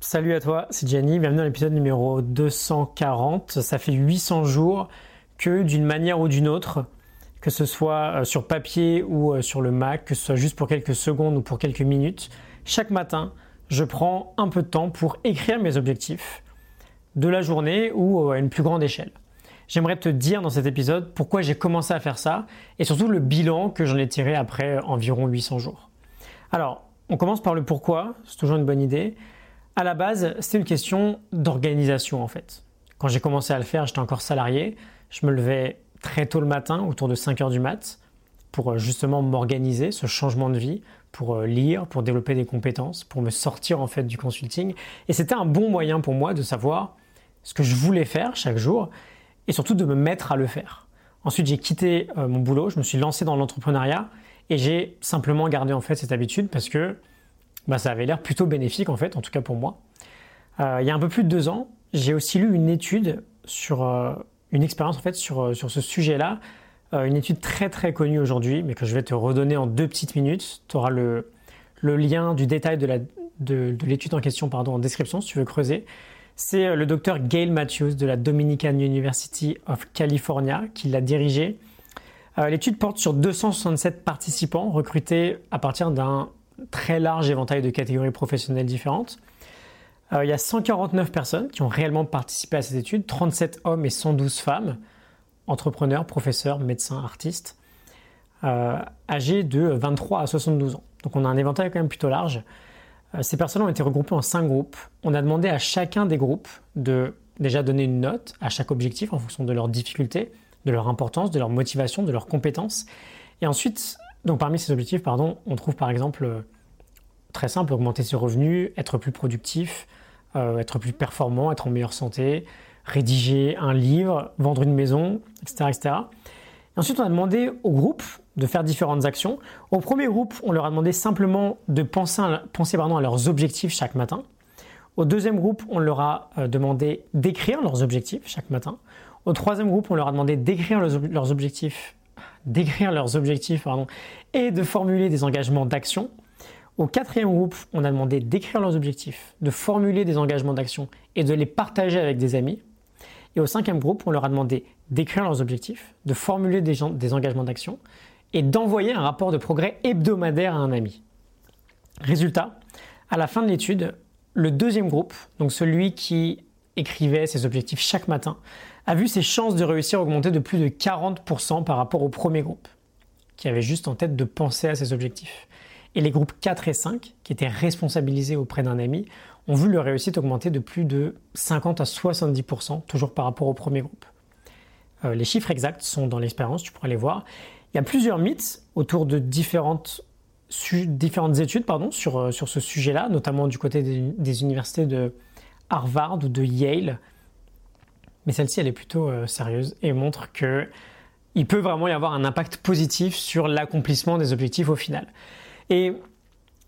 Salut à toi, c'est Gianni, bienvenue dans l'épisode numéro 240. Ça fait 800 jours que d'une manière ou d'une autre, que ce soit euh, sur papier ou euh, sur le Mac, que ce soit juste pour quelques secondes ou pour quelques minutes, chaque matin, je prends un peu de temps pour écrire mes objectifs de la journée ou euh, à une plus grande échelle. J'aimerais te dire dans cet épisode pourquoi j'ai commencé à faire ça et surtout le bilan que j'en ai tiré après environ 800 jours. Alors, on commence par le pourquoi, c'est toujours une bonne idée. À la base, c'était une question d'organisation en fait. Quand j'ai commencé à le faire, j'étais encore salarié. Je me levais très tôt le matin, autour de 5 heures du mat, pour euh, justement m'organiser, ce changement de vie, pour euh, lire, pour développer des compétences, pour me sortir en fait du consulting. Et c'était un bon moyen pour moi de savoir ce que je voulais faire chaque jour et surtout de me mettre à le faire. Ensuite, j'ai quitté euh, mon boulot, je me suis lancé dans l'entrepreneuriat et j'ai simplement gardé en fait cette habitude parce que bah, ça avait l'air plutôt bénéfique en fait, en tout cas pour moi. Euh, il y a un peu plus de deux ans, j'ai aussi lu une étude sur euh, une expérience en fait sur, euh, sur ce sujet-là, une étude très très connue aujourd'hui, mais que je vais te redonner en deux petites minutes. Tu auras le, le, lien du détail de, la, de, de l'étude en question pardon, en description si tu veux creuser. C'est le docteur Gail Matthews de la Dominican University of California qui l'a dirigée. L'étude porte sur 267 participants recrutés à partir d'un très large éventail de catégories professionnelles différentes. Euh, il y a 149 personnes qui ont réellement participé à cette étude, 37 hommes et 112 femmes, entrepreneurs, professeurs, médecins, artistes, euh, âgés de 23 à 72 ans. Donc on a un éventail quand même plutôt large. Euh, ces personnes ont été regroupées en 5 groupes. On a demandé à chacun des groupes de déjà donner une note à chaque objectif en fonction de leur difficulté, de leur importance, de leur motivation, de leurs compétences. Et ensuite, donc parmi ces objectifs, pardon, on trouve par exemple euh, très simple, augmenter ses revenus, être plus productif, euh, être plus performant, être en meilleure santé, rédiger un livre, vendre une maison, etc. etc. ensuite, on a demandé au groupe de faire différentes actions. Au premier groupe, on leur a demandé simplement de penser, penser pardon, à leurs objectifs chaque matin. Au deuxième groupe, on leur a euh, demandé d'écrire leurs objectifs chaque matin. Au troisième groupe, on leur a demandé d'écrire leurs objectifs d'écrire leurs objectifs et de formuler des engagements d'action. Au quatrième groupe, on a demandé d'écrire leurs objectifs, de formuler des engagements d'action et de les partager avec des amis. Et au cinquième groupe, on leur a demandé d'écrire leurs objectifs, de formuler des engagements d'action et d'envoyer un rapport de progrès hebdomadaire à un ami. Résultat, à la fin de l'étude, le deuxième groupe, donc celui qui écrivait ses objectifs chaque matin, a vu ses chances de réussir augmenter de plus de 40% par rapport au premier groupe, qui avait juste en tête de penser à ses objectifs. Et les groupes 4 et 5, qui étaient responsabilisés auprès d'un ami, ont vu leur réussite augmenter de plus de 50 à 70%, toujours par rapport au premier groupe. Euh, les chiffres exacts sont dans l'expérience, tu pourras les voir. Il y a plusieurs mythes autour de différentes, différentes études pardon, sur, euh, sur ce sujet-là, notamment du côté des, des universités de Harvard ou de Yale, mais celle-ci elle est plutôt euh, sérieuse et montre que il peut vraiment y avoir un impact positif sur l'accomplissement des objectifs au final. Et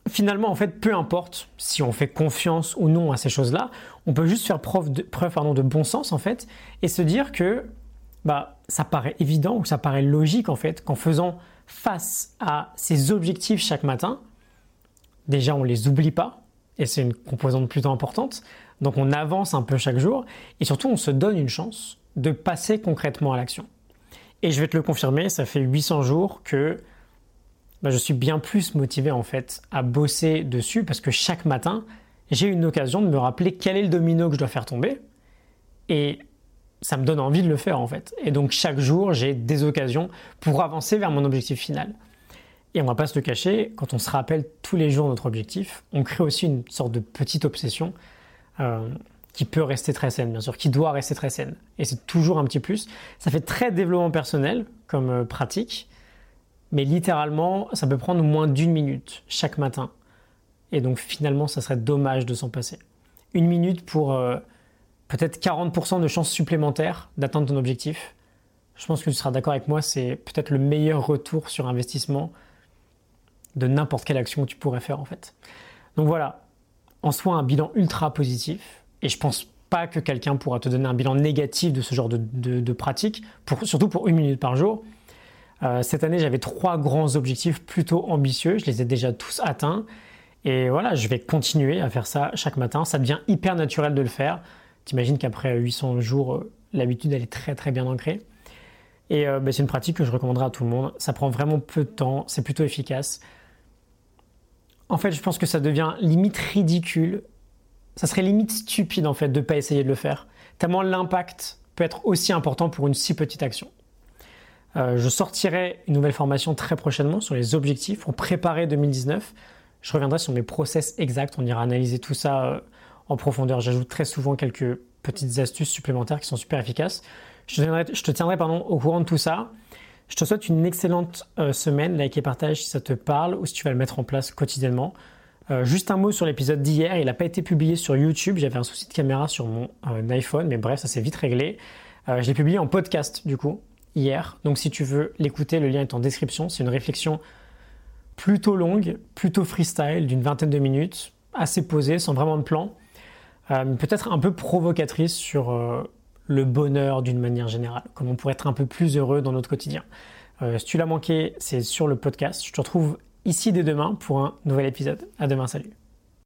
finalement, en fait, peu importe si on fait confiance ou non à ces choses-là, on peut juste faire preuve de, preuve, pardon, de bon sens en fait et se dire que bah, ça paraît évident ou ça paraît logique en fait qu'en faisant face à ces objectifs chaque matin, déjà on les oublie pas et c'est une composante plutôt importante. Donc on avance un peu chaque jour et surtout on se donne une chance de passer concrètement à l'action. Et je vais te le confirmer, ça fait 800 jours que bah, je suis bien plus motivé en fait à bosser dessus parce que chaque matin j'ai une occasion de me rappeler quel est le domino que je dois faire tomber et ça me donne envie de le faire en fait. Et donc chaque jour j'ai des occasions pour avancer vers mon objectif final. Et on va pas se le cacher, quand on se rappelle tous les jours notre objectif, on crée aussi une sorte de petite obsession euh, qui peut rester très saine, bien sûr, qui doit rester très saine. Et c'est toujours un petit plus. Ça fait très développement personnel comme euh, pratique, mais littéralement, ça peut prendre moins d'une minute chaque matin. Et donc finalement, ça serait dommage de s'en passer. Une minute pour euh, peut-être 40% de chances supplémentaires d'atteindre ton objectif. Je pense que tu seras d'accord avec moi, c'est peut-être le meilleur retour sur investissement de n'importe quelle action que tu pourrais faire en fait. Donc voilà, en soi un bilan ultra positif. Et je pense pas que quelqu'un pourra te donner un bilan négatif de ce genre de, pratique, surtout pour une minute par jour. Euh, cette année, j'avais trois grands objectifs plutôt ambitieux. Je les ai déjà tous atteints. Et voilà, je vais continuer à faire ça chaque matin. Ça devient hyper naturel de le faire. T'imagines qu'après 800 jours, euh, l'habitude, elle est très très bien ancrée. Et euh, ben, c'est une pratique que je recommanderais à tout le monde. Ça prend vraiment peu de temps, c'est plutôt efficace. En fait, je pense que ça devient limite ridicule. Ça serait limite stupide en fait de ne pas essayer de le faire. Tellement l'impact peut être aussi important pour une si petite action. Euh, je sortirai une nouvelle formation très prochainement sur les objectifs pour préparer 2019. Je reviendrai sur mes process exacts, on ira analyser tout ça euh, en profondeur. J'ajoute très souvent quelques petites astuces supplémentaires qui sont super efficaces. Je te tiendrai, je te tiendrai pardon, au courant de tout ça. Je te souhaite une excellente euh, semaine. Like et partage si ça te parle ou si tu vas le mettre en place quotidiennement. juste un mot sur l'épisode d'hier. Il n'a pas été publié sur YouTube. J'avais un souci de caméra sur mon iPhone, mais bref, ça s'est vite réglé. je l'ai publié en podcast du coup hier. Donc si tu veux l'écouter, le lien est en description. C'est une réflexion plutôt longue, plutôt freestyle, d'une vingtaine de minutes, assez posée, sans vraiment de plan. Euh, peut-être un peu provocatrice sur euh, le bonheur d'une manière générale, comment on pourrait être un peu plus heureux dans notre quotidien. Euh, si tu l'as manqué, c'est sur le podcast. Je te retrouve ici dès demain pour un nouvel épisode. À demain, salut.